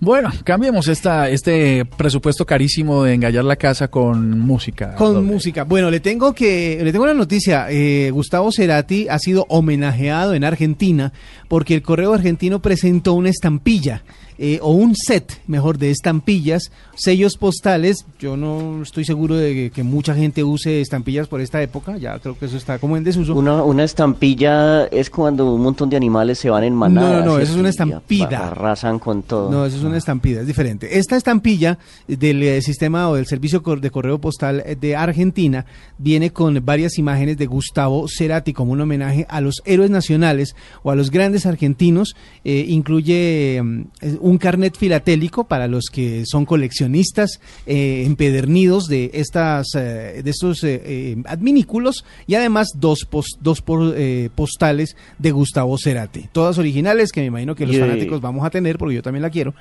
Bueno, cambiemos esta, este presupuesto carísimo de engallar la casa con música.
Con
Doble.
música. Bueno, le tengo que le tengo una noticia. Eh, Gustavo Cerati ha sido homenajeado en Argentina porque el correo argentino presentó una estampilla eh, o un set, mejor, de estampillas, sellos postales. Yo no estoy seguro de que, que mucha gente use estampillas por esta época. Ya creo que eso está como en desuso.
Una, una estampilla es cuando un montón de animales se van en manada.
No, no, no, eso es una estampida.
Arrasan con todo.
No, eso es una estampida, es diferente. Esta estampilla del eh, sistema o del servicio de correo postal eh, de Argentina viene con varias imágenes de Gustavo Cerati como un homenaje a los héroes nacionales o a los grandes argentinos. Eh, incluye mm, eh, un carnet filatélico para los que son coleccionistas eh, empedernidos de estas eh, de estos eh, eh, adminículos y además dos dos por- eh, postales de Gustavo Cerati, todas originales que me imagino que los fanáticos vamos a tener porque yo también la quiero.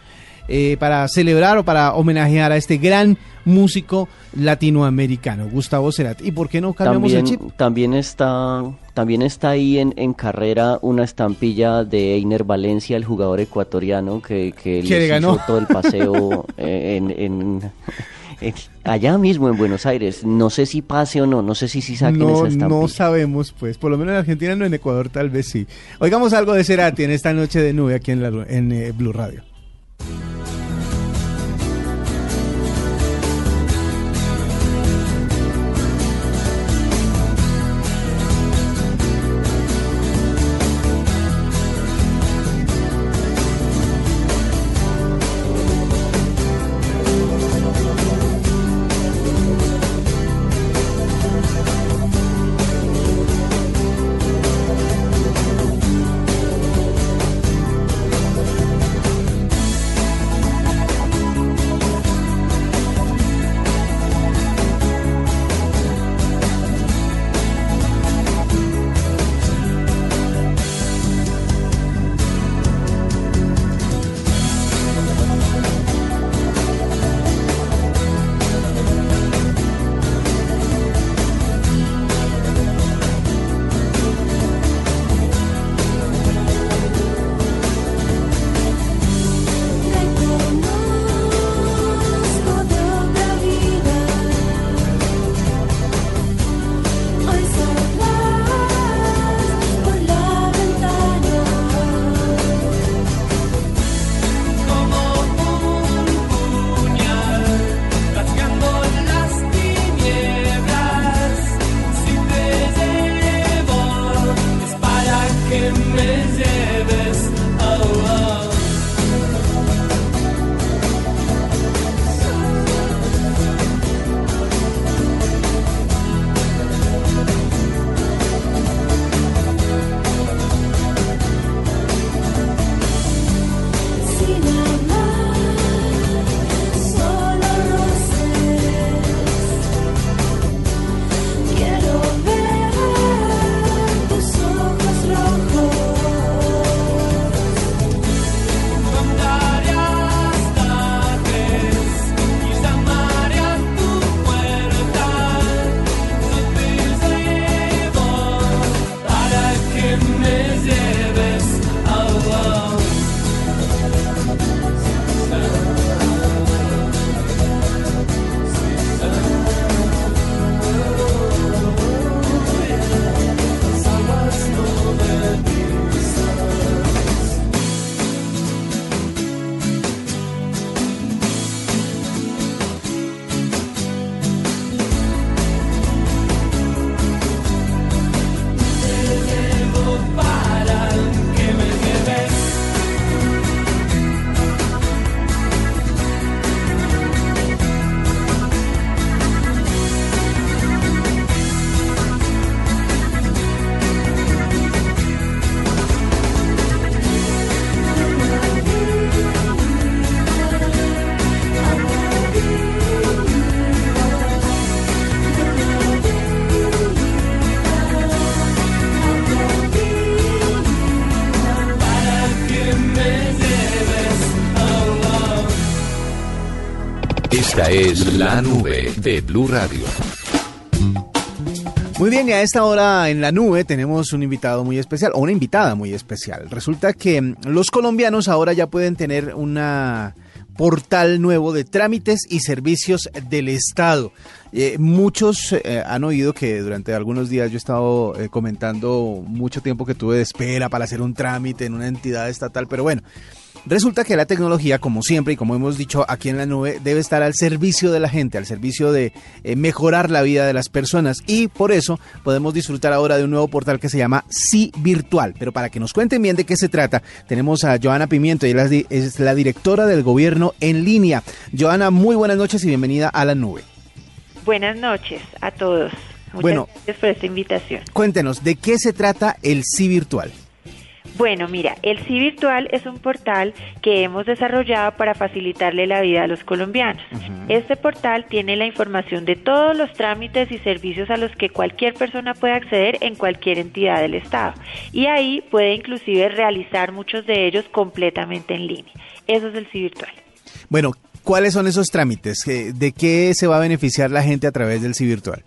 Eh, para celebrar o para homenajear a este gran músico latinoamericano, Gustavo Cerati. ¿Y por qué no cambiamos
También,
el chip?
también está también está ahí en, en carrera una estampilla de Einer Valencia, el jugador ecuatoriano que, que
le ganó.
hizo todo el paseo <laughs> eh, en, en- en- allá mismo en Buenos Aires. No sé si pase o no, no sé si si saquen
No,
esa estampilla.
no sabemos, pues. Por lo menos en Argentina, no en Ecuador, tal vez sí. Oigamos algo de Cerati en esta noche de nube aquí en, la, en eh, Blue Radio.
Es
la nube de Blue Radio.
Muy bien, y a esta hora en la nube tenemos un invitado muy especial, o una invitada muy especial. Resulta que mm, los colombianos ahora ya pueden tener una portal nuevo de trámites y servicios del Estado. Eh, muchos eh, han oído que durante algunos días yo he estado eh, comentando mucho tiempo que tuve de espera para hacer un trámite en una entidad estatal, pero bueno, Resulta que la tecnología, como siempre y como hemos dicho aquí en la nube, debe estar al servicio de la gente, al servicio de eh, mejorar la vida de las personas y por eso podemos disfrutar ahora de un nuevo portal que se llama Sí Virtual. Pero para que nos cuenten bien de qué se trata, tenemos a Joana Pimiento, ella es di- es la directora del gobierno en línea. Joana, muy buenas noches y bienvenida a la nube.
Buenas noches a todos. Muchas
Bueno.
gracias por esta invitación.
Cuéntenos, ¿de qué se trata el Sí Virtual?
Bueno, mira, el Sí Virtual es un portal que hemos desarrollado para facilitarle la vida a los colombianos. Este portal tiene la información de todos los trámites y servicios a los que cualquier persona puede acceder en cualquier entidad del Estado. Y ahí puede inclusive realizar muchos de ellos completamente en línea. Eso es el Sí Virtual.
Bueno, ¿cuáles son esos trámites? ¿Qué- ¿De qué se va a beneficiar la gente a través del sí virtual?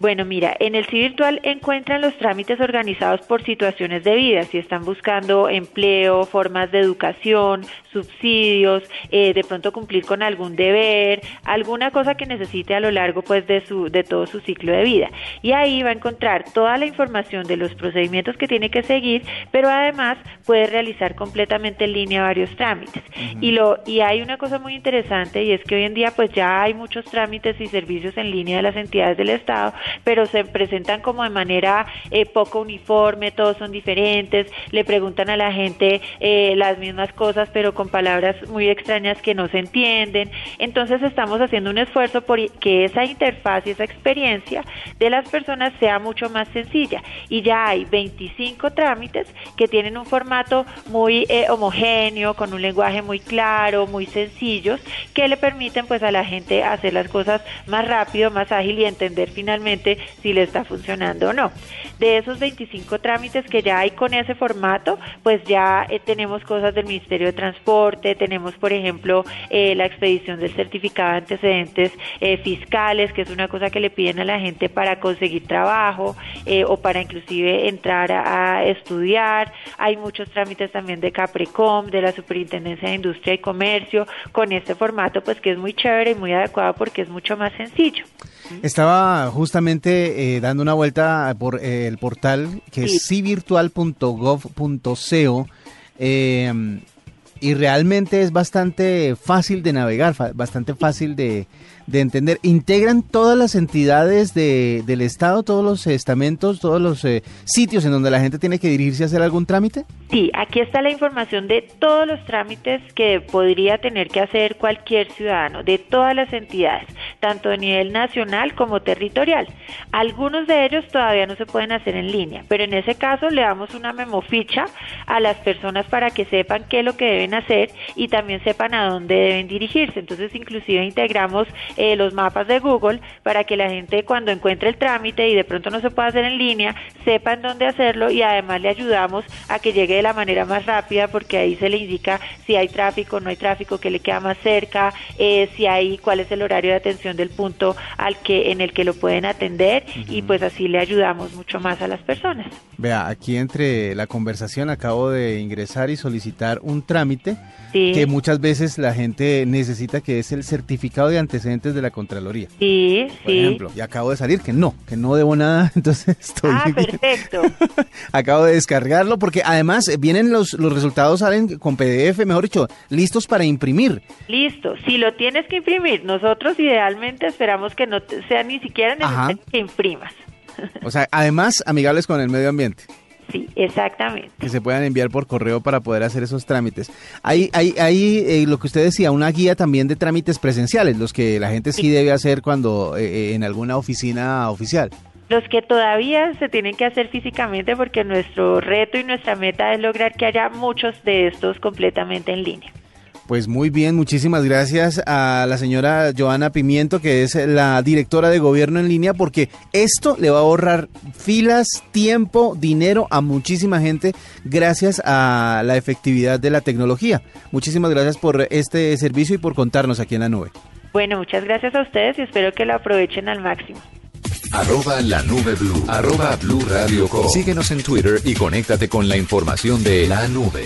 Bueno, mira, en el sí virtual encuentran los trámites organizados por situaciones de vida, si están buscando empleo, formas de educación, subsidios, eh, de pronto cumplir con algún deber, alguna cosa que necesite a lo largo pues de su de todo su ciclo de vida. Y ahí va a encontrar toda la información de los procedimientos que tiene que seguir, pero además puede realizar completamente en línea varios trámites. Y lo y hay una cosa muy interesante y es que hoy en día pues ya hay muchos trámites y servicios en línea de las entidades del Estado, pero se presentan como de manera eh, poco uniforme, todos son diferentes, le preguntan a la gente eh, las mismas cosas, pero con palabras muy extrañas que no se entienden. Entonces estamos haciendo un esfuerzo por que esa interfaz y esa experiencia de las personas sea mucho más sencilla. Y ya hay 25 trámites que tienen un formato muy eh, homogéneo, con un lenguaje muy claro, muy sencillos, que le permiten pues a la gente hacer las cosas más rápido, más ágil y entender finalmente si le está funcionando o no. De esos 25 trámites que ya hay con ese formato, pues ya eh, tenemos cosas del Ministerio de Transporte, tenemos por ejemplo eh, la expedición del certificado de antecedentes eh, fiscales, que es una cosa que le piden a la gente para conseguir trabajo o para inclusive entrar a, a estudiar. Hay muchos trámites también de Caprecom, de la Superintendencia de Industria y Comercio, con este formato pues que es muy chévere y muy adecuado porque es mucho más sencillo.
Estaba justamente eh, dando una vuelta por eh, el portal que es civirtual.gov.co eh, y realmente es bastante fácil de navegar, bastante fácil de, de entender. ¿Integran todas las entidades de- del Estado, todos los estamentos, todos los eh, sitios en donde la gente tiene que dirigirse a hacer algún trámite?
Sí, aquí está la información de todos los trámites que podría tener que hacer cualquier ciudadano, de todas las entidades, tanto a nivel nacional como territorial. Algunos de ellos todavía no se pueden hacer en línea, pero en ese caso le damos una memoficha a las personas para que sepan qué es lo que deben hacer y también sepan a dónde deben dirigirse. Entonces, inclusive integramos eh, los mapas de Google para que la gente cuando encuentre el trámite y de pronto no se pueda hacer en línea, sepan dónde hacerlo y además le ayudamos a que llegue de la manera más rápida porque ahí se le indica si hay tráfico, no hay tráfico, que le queda más cerca, eh, si hay cuál es el horario de atención del punto al que en el que lo pueden atender y pues así le ayudamos mucho más a las personas.
Vea, aquí entre la conversación acabo de ingresar y solicitar un trámite
Sí.
que muchas veces la gente necesita que es el certificado de antecedentes de la Contraloría.
Sí,
Por
sí.
ejemplo, y acabo de salir que no, que no debo nada, <laughs> entonces estoy
Ah, perfecto. <laughs>
acabo de descargarlo porque además eh, vienen los los resultados salen con PDF, mejor dicho, listos para imprimir.
Listo, si lo tienes que imprimir, nosotros idealmente esperamos que no sea ni siquiera necesario que imprimas. <laughs>
O sea, además amigables con el medio ambiente.
Sí, exactamente.
que se puedan enviar por correo para poder hacer esos trámites. Hay, hay, hay eh, lo que usted decía, una guía también de trámites presenciales, los que la gente sí debe hacer cuando eh, eh, en alguna oficina oficial.
Los que todavía se tienen que hacer físicamente porque nuestro reto y nuestra meta es lograr que haya muchos de estos completamente en línea.
Pues muy bien, muchísimas gracias a la señora Joana Pimiento, que es la directora de gobierno en línea, porque esto le va a ahorrar filas, tiempo, dinero a muchísima gente gracias a la efectividad de la tecnología. Muchísimas gracias por este servicio y por contarnos aquí en la nube.
Bueno, muchas gracias a ustedes y espero que lo aprovechen al máximo.
Arroba la nube blue. Arroba blue radio com. Síguenos en Twitter y conéctate con la información de la nube.